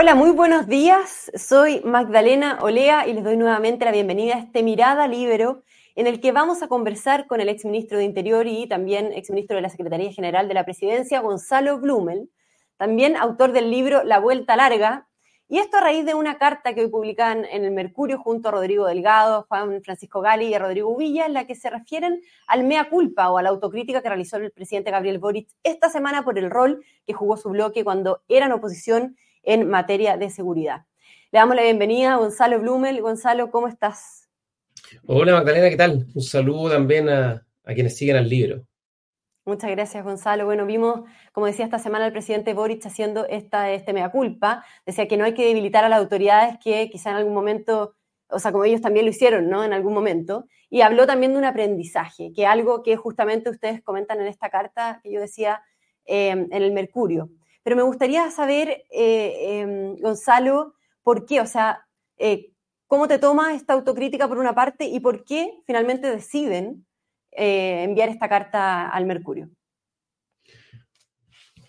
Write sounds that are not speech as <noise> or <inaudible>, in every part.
Hola, muy buenos días. Soy Magdalena Olea y les doy nuevamente la bienvenida a este Mirada Libero, en el que vamos a conversar con el exministro de Interior y también exministro de la Secretaría General de la Presidencia, Gonzalo Blumel, también autor del libro La Vuelta Larga. Y esto a raíz de una carta que hoy publican en el Mercurio junto a Rodrigo Delgado, Juan Francisco Gali y Rodrigo Villa, en la que se refieren al mea culpa o a la autocrítica que realizó el presidente Gabriel Boric esta semana por el rol que jugó su bloque cuando era en oposición en materia de seguridad. Le damos la bienvenida a Gonzalo Blumel. Gonzalo, ¿cómo estás? Hola Magdalena, ¿qué tal? Un saludo también a, quienes siguen al libro. Muchas gracias, Gonzalo. Bueno, vimos, como decía esta semana, el presidente Boric haciendo esta este mea culpa. Decía que no hay que debilitar a las autoridades que quizá en algún momento, o sea, como ellos también lo hicieron, ¿no? En algún momento. Y habló también de un aprendizaje, que algo que justamente ustedes comentan en esta carta que yo decía eh, en el Mercurio. Pero me gustaría saber, eh, em, Gonzalo, por qué, o sea, eh, cómo te toma esta autocrítica por una parte y por qué finalmente deciden eh, enviar esta carta al Mercurio.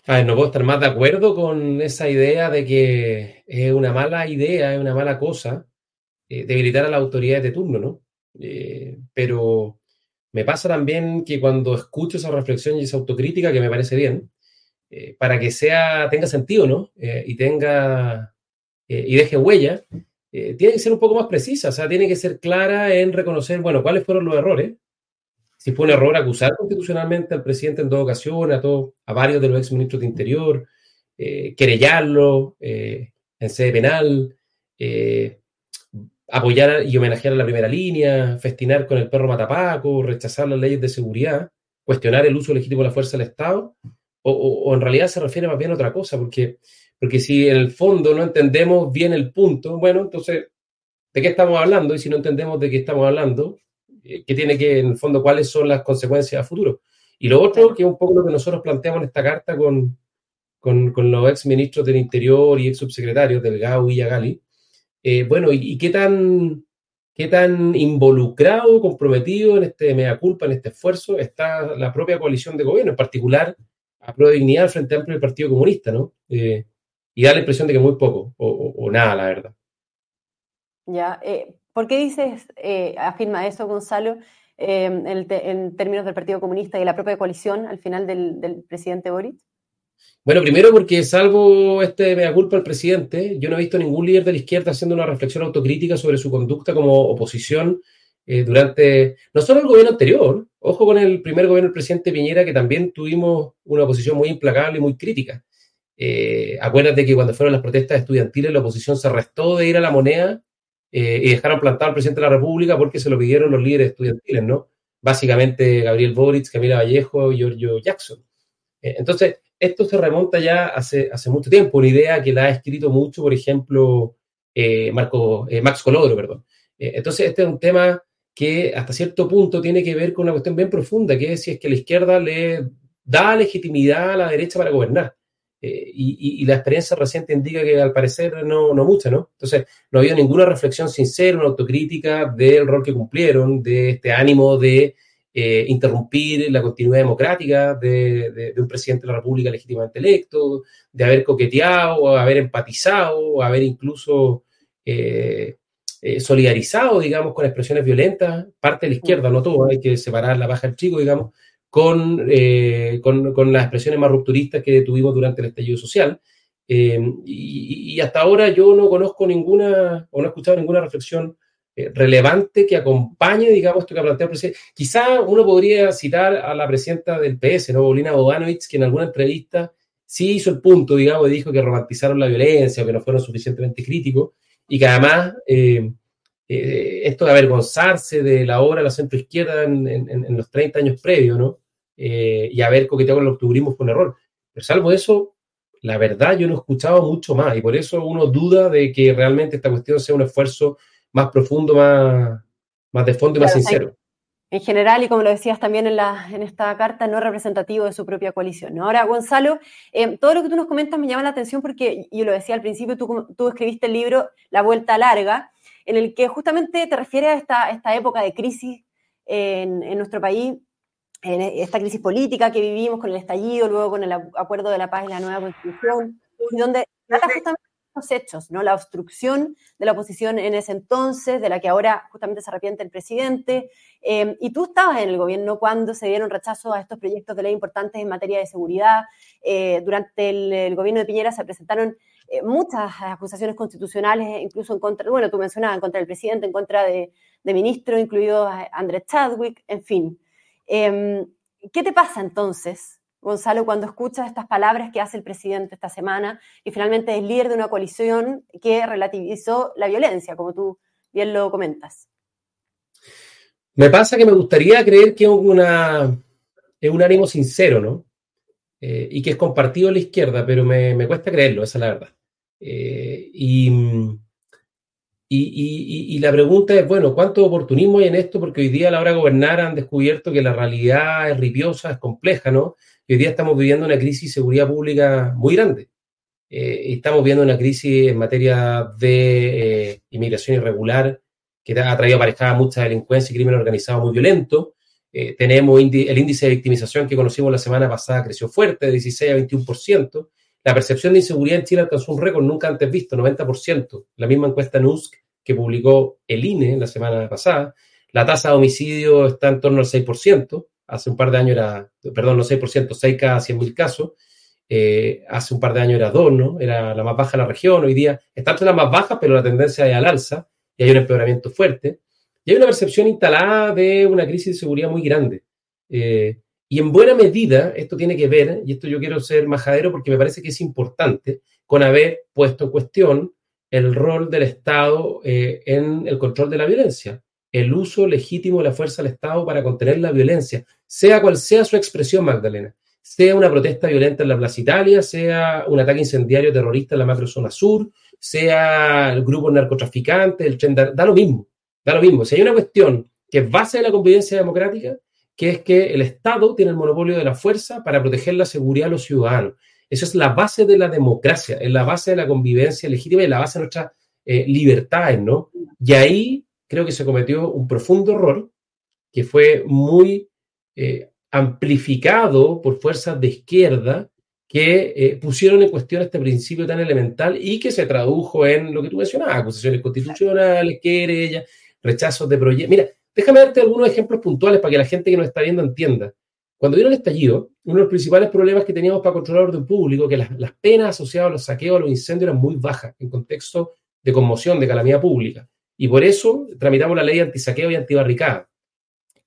Ver, no puedo estar más de acuerdo con esa idea de que es una mala idea, es una mala cosa debilitar a las autoridades de turno, ¿no? pero me pasa también que cuando escucho esa reflexión y esa autocrítica, que me parece bien, eh, para que sea, tenga sentido, ¿no? Eh, y tenga, eh, y deje huella, tiene que ser un poco más precisa, o sea, tiene que ser clara en reconocer, bueno, cuáles fueron los errores. Si fue un error acusar constitucionalmente al presidente en dos ocasiones, a, todos, a varios de los ex ministros de Interior, querellarlo en sede penal, apoyar y homenajear a la primera línea, festinar con el perro matapaco, rechazar las leyes de seguridad, cuestionar el uso legítimo de la fuerza del Estado o, en realidad se refiere más bien a otra cosa, porque, porque si en el fondo no entendemos bien el punto, bueno, entonces, ¿de qué estamos hablando? Y si no entendemos de qué estamos hablando, eh, ¿qué tiene que, en el fondo, cuáles son las consecuencias a futuro? Y lo otro, que es un poco lo que nosotros planteamos en esta carta con, con, con los ex ministros del Interior y ex subsecretarios, Delgado y Gali, eh, bueno, y, qué tan qué tan involucrado, comprometido en este mea culpa, en este esfuerzo, está la propia coalición de gobierno, en particular a prueba de dignidad al Frente Amplio del Partido Comunista, ¿no? Eh, y da la impresión de que muy poco, o, nada, la verdad. Ya, eh, ¿por qué dices, eh, afirma eso, Gonzalo, en, términos del Partido Comunista y de la propia coalición al final del, presidente Boric? Bueno, primero porque salvo este mea culpa al presidente, yo no he visto ningún líder de la izquierda haciendo una reflexión autocrítica sobre su conducta como oposición durante, no solo el gobierno anterior, Ojo con el primer gobierno del presidente Piñera, que también tuvimos una oposición muy implacable y muy crítica. Eh, acuérdate que cuando fueron las protestas estudiantiles, la oposición se arrestó de ir a la moneda eh, y dejaron plantado al presidente de la República porque se lo pidieron los líderes estudiantiles, ¿no? Básicamente Gabriel Boric, Camila Vallejo y Giorgio Jackson. Eh, entonces, esto se remonta ya hace, hace mucho tiempo, una idea que la ha escrito mucho, por ejemplo, Marco, Max Colodro, perdón. entonces, este es un tema que hasta cierto punto tiene que ver con una cuestión bien profunda, que es si es que la izquierda le da legitimidad a la derecha para gobernar. Eh, y, la experiencia reciente indica que al parecer no, no mucha, ¿no? Entonces, no ha habido ninguna reflexión sincera, una autocrítica del rol que cumplieron, de este ánimo de eh, interrumpir la continuidad democrática de, un presidente de la República legítimamente electo, de haber coqueteado, haber empatizado, haber incluso eh, eh, solidarizado, digamos, con expresiones violentas, parte de la izquierda, no todo, hay que separar la baja del chico, digamos, con, eh, con, con, las expresiones más rupturistas que tuvimos durante el estallido social. Eh, y, hasta ahora yo no conozco ninguna, o no he escuchado ninguna reflexión relevante que acompañe, digamos, esto que plantea el presidente. Quizá uno podría citar a la presidenta del PS, ¿no? Bolina Bogdanovich, que en alguna entrevista sí hizo el punto, digamos, y dijo que romantizaron la violencia, que no fueron suficientemente críticos y que además eh, eh, esto de avergonzarse de la obra de la centroizquierda en, en, los 30 años previos, ¿no? Eh, y haber coqueteado con el octubrismo fue un error. Pero salvo eso, la verdad yo no he escuchado mucho más y por eso uno duda de que realmente esta cuestión sea un esfuerzo más profundo, más, más de fondo y más sincero en general, y como lo decías también en, la, en esta carta, no representativo de su propia coalición. ¿no? Ahora, Gonzalo, eh, todo lo que tú nos comentas me llama la atención porque, yo lo decía al principio, tú, tú escribiste el libro La Vuelta Larga, en el que justamente te refieres a esta, esta época de crisis en, en, nuestro país, en esta crisis política que vivimos con el estallido, luego con el acuerdo de la paz y la nueva constitución, y donde trata justamente hechos, ¿no? La obstrucción de la oposición en ese entonces, de la que ahora justamente se arrepiente el presidente. Eh, y tú estabas en el gobierno cuando se dieron rechazo a estos proyectos de ley importantes en materia de seguridad. Eh, durante el, gobierno de Piñera se presentaron eh, muchas acusaciones constitucionales, incluso en contra, bueno, tú mencionabas, en contra del presidente, en contra de, de ministros, incluido Andrés Chadwick, en fin. Em, ¿Qué te pasa entonces Gonzalo, cuando escuchas estas palabras que hace el presidente esta semana y finalmente es líder de una coalición que relativizó la violencia, como tú bien lo comentas. Me pasa que me gustaría creer que es, una, es un ánimo sincero, ¿no? Eh, y que es compartido la izquierda, pero me, cuesta creerlo, esa es la verdad. Eh, y, y, la pregunta es, bueno, ¿cuánto oportunismo hay en esto? Porque hoy día a la hora de gobernar han descubierto que la realidad es ripiosa, es compleja, ¿no? Hoy día estamos viviendo una crisis de seguridad pública muy grande. Eh, estamos viendo una crisis en materia de eh, inmigración irregular que ha traído aparejada mucha delincuencia y crimen organizado muy violento. Eh, tenemos el índice de victimización que conocimos la semana pasada creció fuerte, de 16 a 21%. La percepción de inseguridad en Chile alcanzó un récord nunca antes visto, 90%. La misma encuesta NUSC que publicó el INE la semana pasada. La tasa de homicidio está en torno al 6% hace un par de años era, perdón, no 6%, 6 cada 100.000 casos, eh, hace un par de años era 2, ¿no? Era la más baja de la región, hoy día está entre las más bajas, pero la tendencia es al alza y hay un empeoramiento fuerte. Y hay una percepción instalada de una crisis de seguridad muy grande. Eh, y en buena medida esto tiene que ver, y esto yo quiero ser majadero porque me parece que es importante, con haber puesto en cuestión el rol del Estado eh, en el control de la violencia el uso legítimo de la fuerza del Estado para contener la violencia, sea cual sea su expresión, Magdalena, sea una protesta violenta en la Plaza Italia, sea un ataque incendiario terrorista en la macrozona sur, sea el grupo narcotraficante, el tren, da lo mismo, da lo mismo. Si hay una cuestión que es base de la convivencia democrática, que es que el Estado tiene el monopolio de la fuerza para proteger la seguridad de los ciudadanos. Eso es la base de la democracia, es la base de la convivencia legítima y la base de nuestras eh, libertades, ¿no? Y ahí creo que se cometió un profundo error que fue muy eh, amplificado por fuerzas de izquierda que eh, pusieron en cuestión este principio tan elemental y que se tradujo en lo que tú mencionabas, acusaciones constitucionales, querellas, rechazos de proyectos. Mira, déjame darte algunos ejemplos puntuales para que la gente que nos está viendo entienda. Cuando vino el estallido, uno de los principales problemas que teníamos para controlar el orden público, que las, las penas asociadas a los saqueos, a los incendios eran muy bajas en contexto de conmoción, de calamidad pública. Y por eso tramitamos la ley antisaqueo y antibarricada.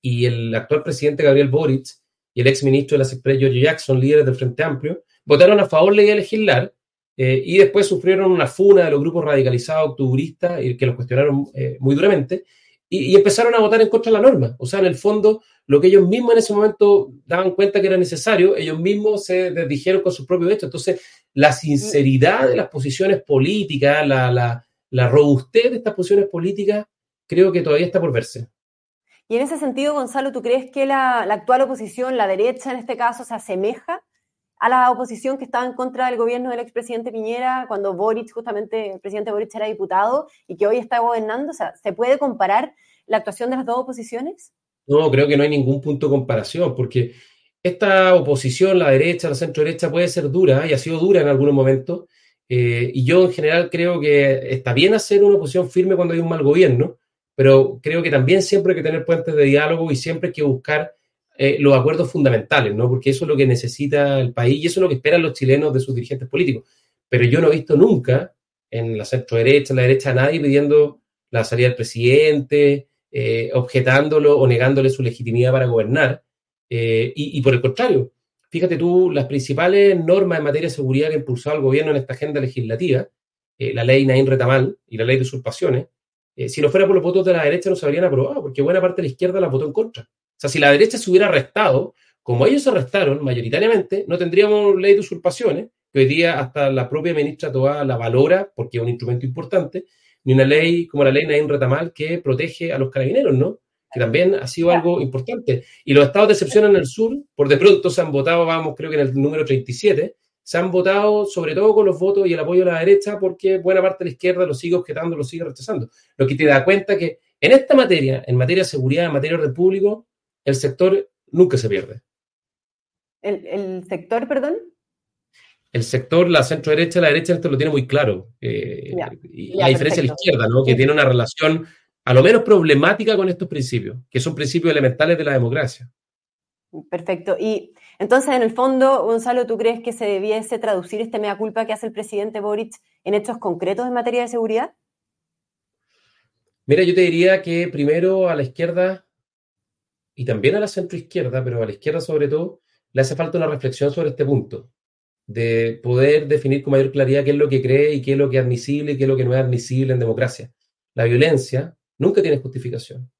Y el actual presidente Gabriel Boric y el ex ministro de la Secretaría George Jackson, líderes del Frente Amplio, votaron a favor de la ley de legislar eh, y después sufrieron una funa de los grupos radicalizados octubristas y que los cuestionaron eh, muy duramente y, empezaron a votar en contra de la norma. O sea, en el fondo, lo que ellos mismos en ese momento daban cuenta que era necesario, ellos mismos se desdijeron con sus propios hechos. Entonces, la sinceridad de las posiciones políticas, la, la robustez de estas posiciones políticas creo que todavía está por verse. Y en ese sentido, Gonzalo, ¿tú crees que la, actual oposición, la derecha en este caso, se asemeja a la oposición que estaba en contra del gobierno del expresidente Piñera cuando Boric, justamente el presidente Boric era diputado y que hoy está gobernando? O sea, ¿se puede comparar la actuación de las dos oposiciones? No, creo que no hay ningún punto de comparación, porque esta oposición, la derecha, la centro derecha, puede ser dura y ha sido dura en algunos momentos, eh, y yo en general creo que está bien hacer una oposición firme cuando hay un mal gobierno, pero creo que también siempre hay que tener puentes de diálogo y siempre hay que buscar eh, los acuerdos fundamentales, ¿no? Porque eso es lo que necesita el país y eso es lo que esperan los chilenos de sus dirigentes políticos. Pero yo no he visto nunca en la centro derecha, en la derecha, a nadie pidiendo la salida del presidente, eh, objetándolo o negándole su legitimidad para gobernar. y, por el contrario, Fíjate tú, las principales normas en materia de seguridad que ha impulsado el gobierno en esta agenda legislativa, eh, la ley Naín Retamal y la ley de usurpaciones, eh, si no fuera por los votos de la derecha no se habrían aprobado, porque buena parte de la izquierda la votó en contra. O sea, si la derecha se hubiera arrestado, como ellos se arrestaron mayoritariamente, no tendríamos ley de usurpaciones, que hoy día hasta la propia ministra Toa la valora, porque es un instrumento importante, ni una ley como la ley Naín Retamal que protege a los carabineros, ¿no? Que también ha sido algo importante. Y los estados de excepción en el sur, por de pronto se han votado, vamos, creo que en el número 37, se han votado sobre todo con los votos y el apoyo de la derecha porque buena parte de la izquierda lo sigue objetando, lo sigue rechazando. Lo que te da cuenta que en esta materia, en materia de seguridad, en materia de orden público, el sector nunca se pierde. ¿El, sector, perdón? el sector, la centro derecha, la derecha esto lo tiene muy claro. y la diferencia de la izquierda, ¿no? Que tiene una relación a lo menos problemática con estos principios, que son principios elementales de la democracia. Perfecto. Y entonces, en el fondo, Gonzalo, ¿tú crees que se debiese traducir este mea culpa que hace el presidente Boric en hechos concretos en materia de seguridad? Mira, yo te diría que primero a la izquierda y también a la centroizquierda, pero a la izquierda sobre todo, le hace falta una reflexión sobre este punto, de poder definir con mayor claridad qué es lo que cree y qué es lo que es admisible y qué es lo que no es admisible en democracia. La violencia nunca tiene justificación.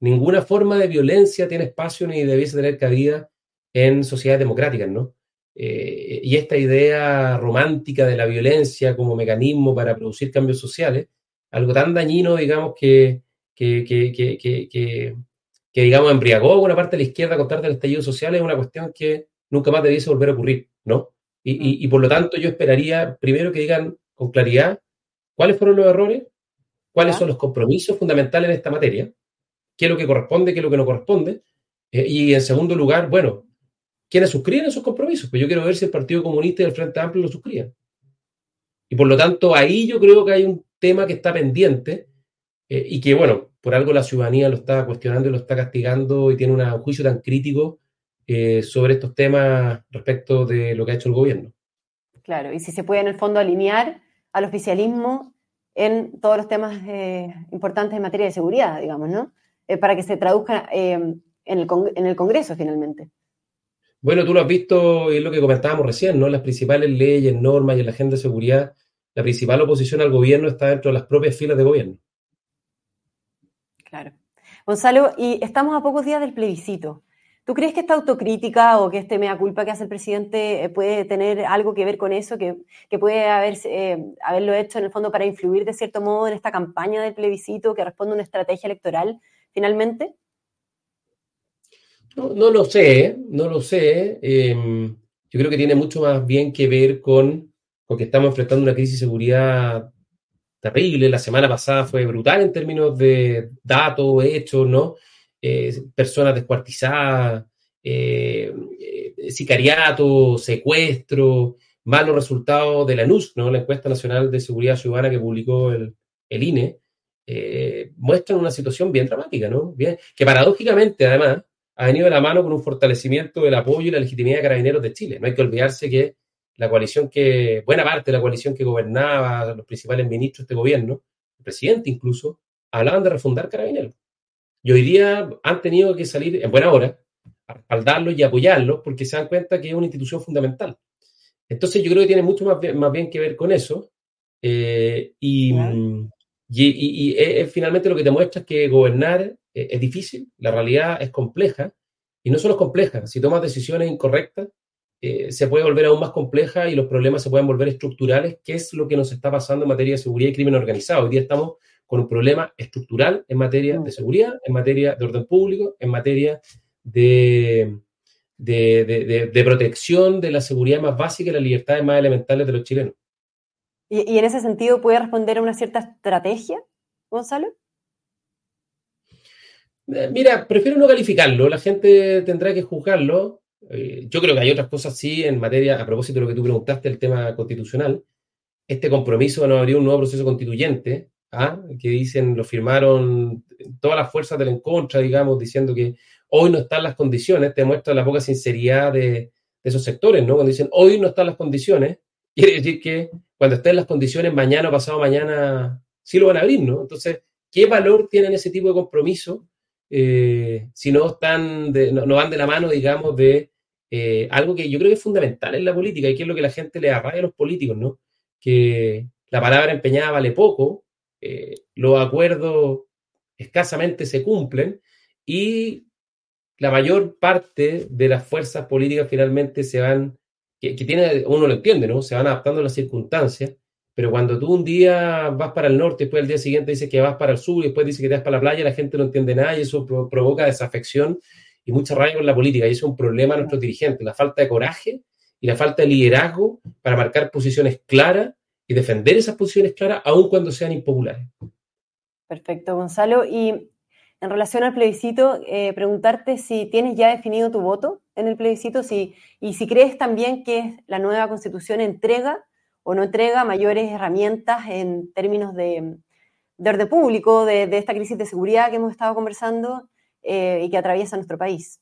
Ninguna forma de violencia tiene espacio ni debiese tener cabida en sociedades democráticas, ¿no? Eh, y esta idea romántica de la violencia como mecanismo para producir cambios sociales, algo tan dañino, digamos, que, que, que, digamos, embriagó a buena parte de la izquierda con contar del estallido social, es una cuestión que nunca más debiese volver a ocurrir, ¿no? Y, y por lo tanto yo esperaría primero que digan con claridad cuáles fueron los errores, cuáles son los compromisos fundamentales en esta materia, qué es lo que corresponde, qué es lo que no corresponde, eh, y en segundo lugar, bueno, ¿quiénes suscriben esos compromisos? Pues yo quiero ver si el Partido Comunista y el Frente Amplio lo suscriben. Y por lo tanto, ahí yo creo que hay un tema que está pendiente eh, y que, bueno, por algo la ciudadanía lo está cuestionando y lo está castigando y tiene un juicio tan crítico eh, sobre estos temas respecto de lo que ha hecho el gobierno. Claro, y si se puede en el fondo alinear al oficialismo en todos los temas importantes en materia de seguridad, digamos, ¿no? Eh, para que se traduzca eh, en, el en el Congreso finalmente. Bueno, tú lo has visto, y es lo que comentábamos recién, ¿no? Las principales leyes, normas y en la agenda de seguridad, la principal oposición al gobierno está dentro de las propias filas de gobierno. Claro. Gonzalo, y estamos a pocos días del plebiscito. ¿Tú crees que esta autocrítica o que este mea culpa que hace el presidente eh, puede tener algo que ver con eso, que, puede haber, haberlo hecho en el fondo para influir de cierto modo en esta campaña del plebiscito que responde a una estrategia electoral finalmente? No, lo sé, no lo sé. Em, yo creo que tiene mucho más bien que ver con, con que estamos enfrentando una crisis de seguridad terrible. La semana pasada fue brutal en términos de datos, hechos, ¿no? Eh, personas descuartizadas, eh, eh, sicariato, secuestro, malos resultados de la NUS, ¿no? La encuesta nacional de seguridad ciudadana que publicó el, INE, eh, muestran una situación bien dramática, ¿no? Bien, que paradójicamente, además, ha venido de la mano con un fortalecimiento del apoyo y la legitimidad de carabineros de Chile. No hay que olvidarse que la coalición que, buena parte de la coalición que gobernaba, los principales ministros de este gobierno, el presidente incluso, hablaban de refundar carabineros. Y hoy día han tenido que salir en buena hora a respaldarlos y apoyarlos porque se dan cuenta que es una institución fundamental. Entonces yo creo que tiene mucho más bien, más bien que ver con eso. Eh, y, y, finalmente lo que te muestra es que gobernar eh, es difícil, la realidad es compleja, y no solo es compleja, si tomas decisiones incorrectas, eh, se puede volver aún más compleja y los problemas se pueden volver estructurales, que es lo que nos está pasando en materia de seguridad y crimen organizado. Hoy día estamos con un problema estructural en materia de seguridad, en materia de orden público, en materia de, de, de protección de la seguridad más básica y las libertades más elementales de los chilenos. ¿Y, en ese sentido puede responder a una cierta estrategia, Gonzalo? Eh, mira, prefiero no calificarlo, la gente tendrá que juzgarlo. Eh, yo creo que hay otras cosas sí en materia, a propósito de lo que tú preguntaste, el tema constitucional. Este compromiso de no abrir un nuevo proceso constituyente, ¿ah? que dicen, lo firmaron todas las fuerzas del en contra, digamos, diciendo que hoy no están las condiciones, te muestra la poca sinceridad de, de esos sectores, ¿no? Cuando dicen, hoy no están las condiciones, <laughs> quiere decir que cuando estén las condiciones mañana o pasado mañana, sí lo van a abrir, ¿no? Entonces, ¿qué valor tienen ese tipo de compromiso eh, si no, están no, van de la mano, digamos, de eh, algo que yo creo que es fundamental en la política y que es lo que la gente le arraiga a los políticos, ¿no? Que la palabra empeñada vale poco, eh, los acuerdos escasamente se cumplen y la mayor parte de las fuerzas políticas finalmente se van que, tiene, uno lo entiende, ¿no? Se van adaptando a las circunstancias, pero cuando tú un día vas para el norte, después el día siguiente dices que vas para el sur y después dices que te vas para la playa, la gente no entiende nada y eso provoca desafección y mucha rabia con la política. Y eso es un problema a nuestros dirigentes, la falta de coraje y la falta de liderazgo para marcar posiciones claras y defender esas posiciones claras aun cuando sean impopulares. Perfecto, Gonzalo. Y en relación al plebiscito, eh, preguntarte si tienes ya definido tu voto en el plebiscito si, y si crees también que la nueva constitución entrega o no entrega mayores herramientas en términos de, orden público, de, esta crisis de seguridad que hemos estado conversando eh, y que atraviesa nuestro país.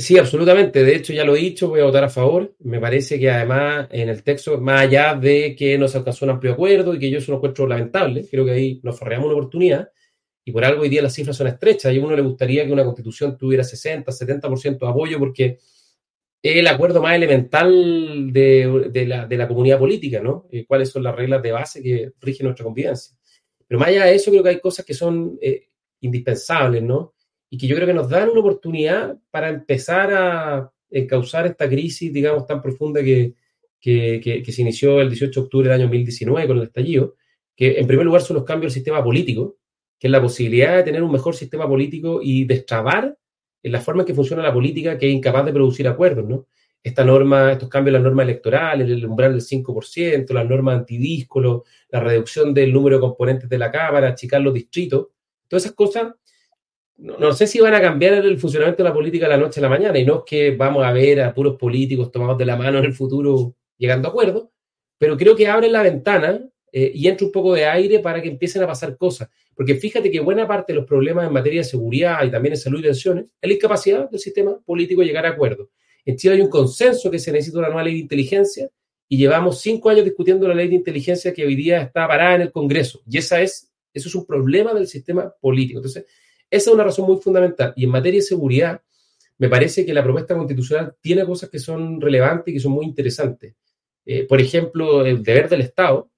Sí, absolutamente. De hecho, ya lo he dicho, voy a votar a favor. Me parece que además en el texto, más allá de que no se alcanzó un amplio acuerdo y que yo eso lo encuentro lamentable, creo que ahí nos forreamos una oportunidad y por algo hoy día las cifras son estrechas y a uno le gustaría que una constitución tuviera 60, 70% de apoyo porque es el acuerdo más elemental de, la, comunidad política, ¿no? Eh, cuáles son las reglas de base que rigen nuestra convivencia. Pero más allá de eso, creo que hay cosas que son eh, indispensables, ¿no? Y que yo creo que nos dan una oportunidad para empezar a causar esta crisis, digamos, tan profunda que, que, se inició el 18 de octubre del año 2019 con el estallido, que en primer lugar son los cambios del sistema político, que es la posibilidad de tener un mejor sistema político y destrabar en la forma en que funciona la política que es incapaz de producir acuerdos, ¿no? Esta norma, estos cambios en las normas electorales, el umbral del 5%, las normas antidíscolo, la reducción del número de componentes de la Cámara, achicar los distritos, todas esas cosas no, sé si van a cambiar el funcionamiento de la política de la noche a la mañana, y no es que vamos a ver a puros políticos tomados de la mano en el futuro llegando a acuerdos, pero creo que abren la ventana eh, y entra un poco de aire para que empiecen a pasar cosas. Porque fíjate que buena parte de los problemas en materia de seguridad y también en salud y pensiones es la incapacidad del sistema político de llegar a acuerdos. En Chile hay un consenso que se necesita una nueva ley de inteligencia y llevamos cinco años discutiendo la ley de inteligencia que hoy día está parada en el Congreso. Y esa es, eso es un problema del sistema político. Entonces, esa es una razón muy fundamental. Y en materia de seguridad, me parece que la propuesta constitucional tiene cosas que son relevantes y que son muy interesantes. Eh, por ejemplo, el deber del Estado,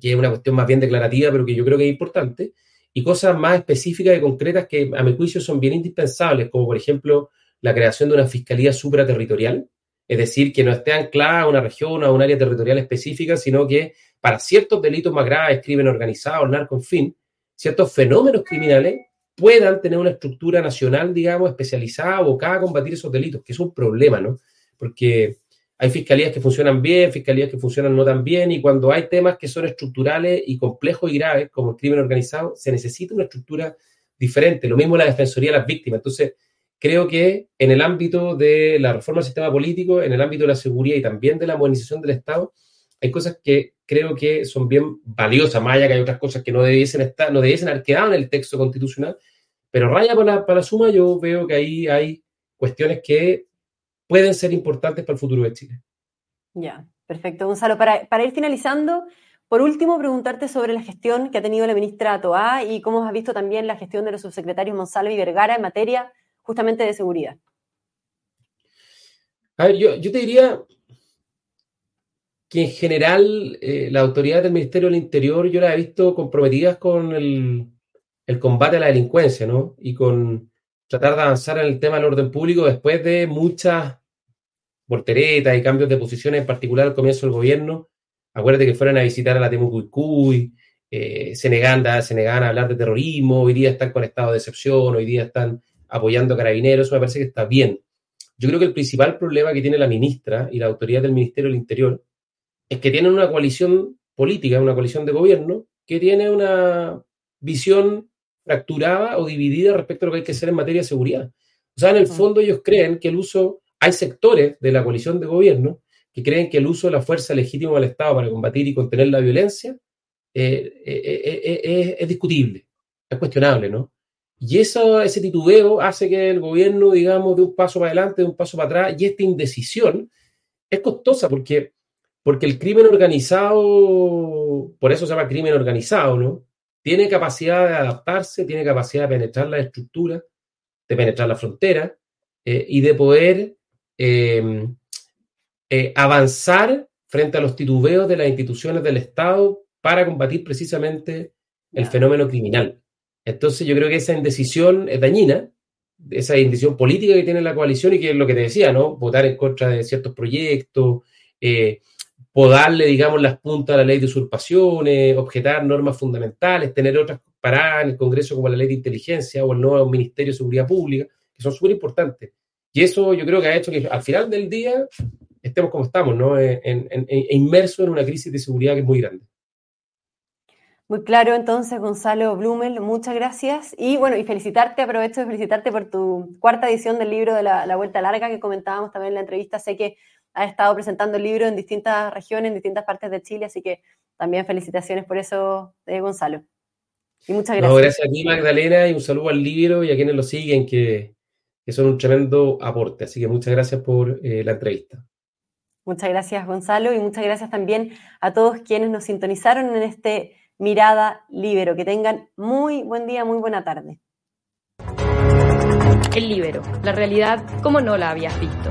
que es una cuestión más bien declarativa, pero que yo creo que es importante, y cosas más específicas y concretas que a mi juicio son bien indispensables, como por ejemplo la creación de una fiscalía supraterritorial, es decir, que no esté anclada a una región o a un área territorial específica, sino que para ciertos delitos más graves, crimen organizado, narco, en fin, ciertos fenómenos criminales, puedan tener una estructura nacional, digamos, especializada, abocada a combatir esos delitos, que es un problema, ¿no? Porque hay fiscalías que funcionan bien, fiscalías que funcionan no tan bien, y cuando hay temas que son estructurales y complejos y graves, como el crimen organizado, se necesita una estructura diferente. Lo mismo la Defensoría de las Víctimas. Entonces, creo que en el ámbito de la reforma del sistema político, en el ámbito de la seguridad y también de la modernización del Estado, hay cosas que creo que son bien valiosas, más allá que hay otras cosas que no debiesen estar, no debiesen haber quedado en el texto constitucional, pero raya para, para la suma, yo veo que ahí hay cuestiones que pueden ser importantes para el futuro de Chile. Ya, perfecto. Gonzalo, para, para ir finalizando, por último, preguntarte sobre la gestión que ha tenido la ministra Toá y cómo has visto también la gestión de los subsecretarios Monsalve y Vergara en materia justamente de seguridad. A ver, yo, yo te diría que en general eh, la autoridad del Ministerio del Interior yo la he visto comprometidas con el, el combate a la delincuencia, ¿no? Y con tratar de avanzar en el tema del orden público después de muchas volteretas y cambios de posiciones, en particular al comienzo del gobierno. Acuérdate que fueron a visitar a la Temucuicuy, eh, se, negan, se negan a hablar de terrorismo, hoy día están con estado de excepción, hoy día están apoyando a carabineros, eso me parece que está bien. Yo creo que el principal problema que tiene la ministra y la autoridad del Ministerio del Interior es que tienen una coalición política, una coalición de gobierno, que tiene una visión fracturada o dividida respecto a lo que hay que hacer en materia de seguridad. O sea, en el fondo ellos creen que el uso, hay sectores de la coalición de gobierno que creen que el uso de la fuerza legítima del Estado para combatir y contener la violencia eh, eh, eh, es discutible, es cuestionable, ¿no? Y eso, ese titubeo hace que el gobierno, digamos, de un paso para adelante, de un paso para atrás, y esta indecisión es costosa porque, porque el crimen organizado, por eso se llama crimen organizado, ¿no? Tiene capacidad de adaptarse, tiene capacidad de penetrar la estructura, de penetrar la frontera eh, y de poder eh, eh, avanzar frente a los titubeos de las instituciones del Estado para combatir precisamente el fenómeno criminal. Entonces yo creo que esa indecisión es dañina, esa indecisión política que tiene la coalición y que es lo que te decía, ¿no? Votar en contra de ciertos proyectos, darle, digamos, las puntas a la ley de usurpaciones, objetar normas fundamentales, tener otras paradas en el Congreso como la ley de inteligencia o el nuevo Ministerio de Seguridad Pública, que son súper importantes. Y eso yo creo que ha hecho que al final del día estemos como estamos, ¿no? En, en, inmersos en una crisis de seguridad que es muy grande. Muy claro, entonces, Gonzalo Blumel, muchas gracias. Y bueno, y felicitarte, aprovecho de felicitarte por tu cuarta edición del libro de la, Vuelta Larga que comentábamos también en la entrevista. Sé que has estado presentando el libro en distintas regiones, en distintas partes de Chile, así que también felicitaciones por eso, eh, Gonzalo. Y muchas gracias. gracias a ti, Magdalena, y un saludo al libro y a quienes lo siguen, que, son un tremendo aporte. Así que muchas gracias por eh, la entrevista. Muchas gracias, Gonzalo, y muchas gracias también a todos quienes nos sintonizaron en este Mirada Libero. Que tengan muy buen día, muy buena tarde. El Libero, la realidad como no la habías visto.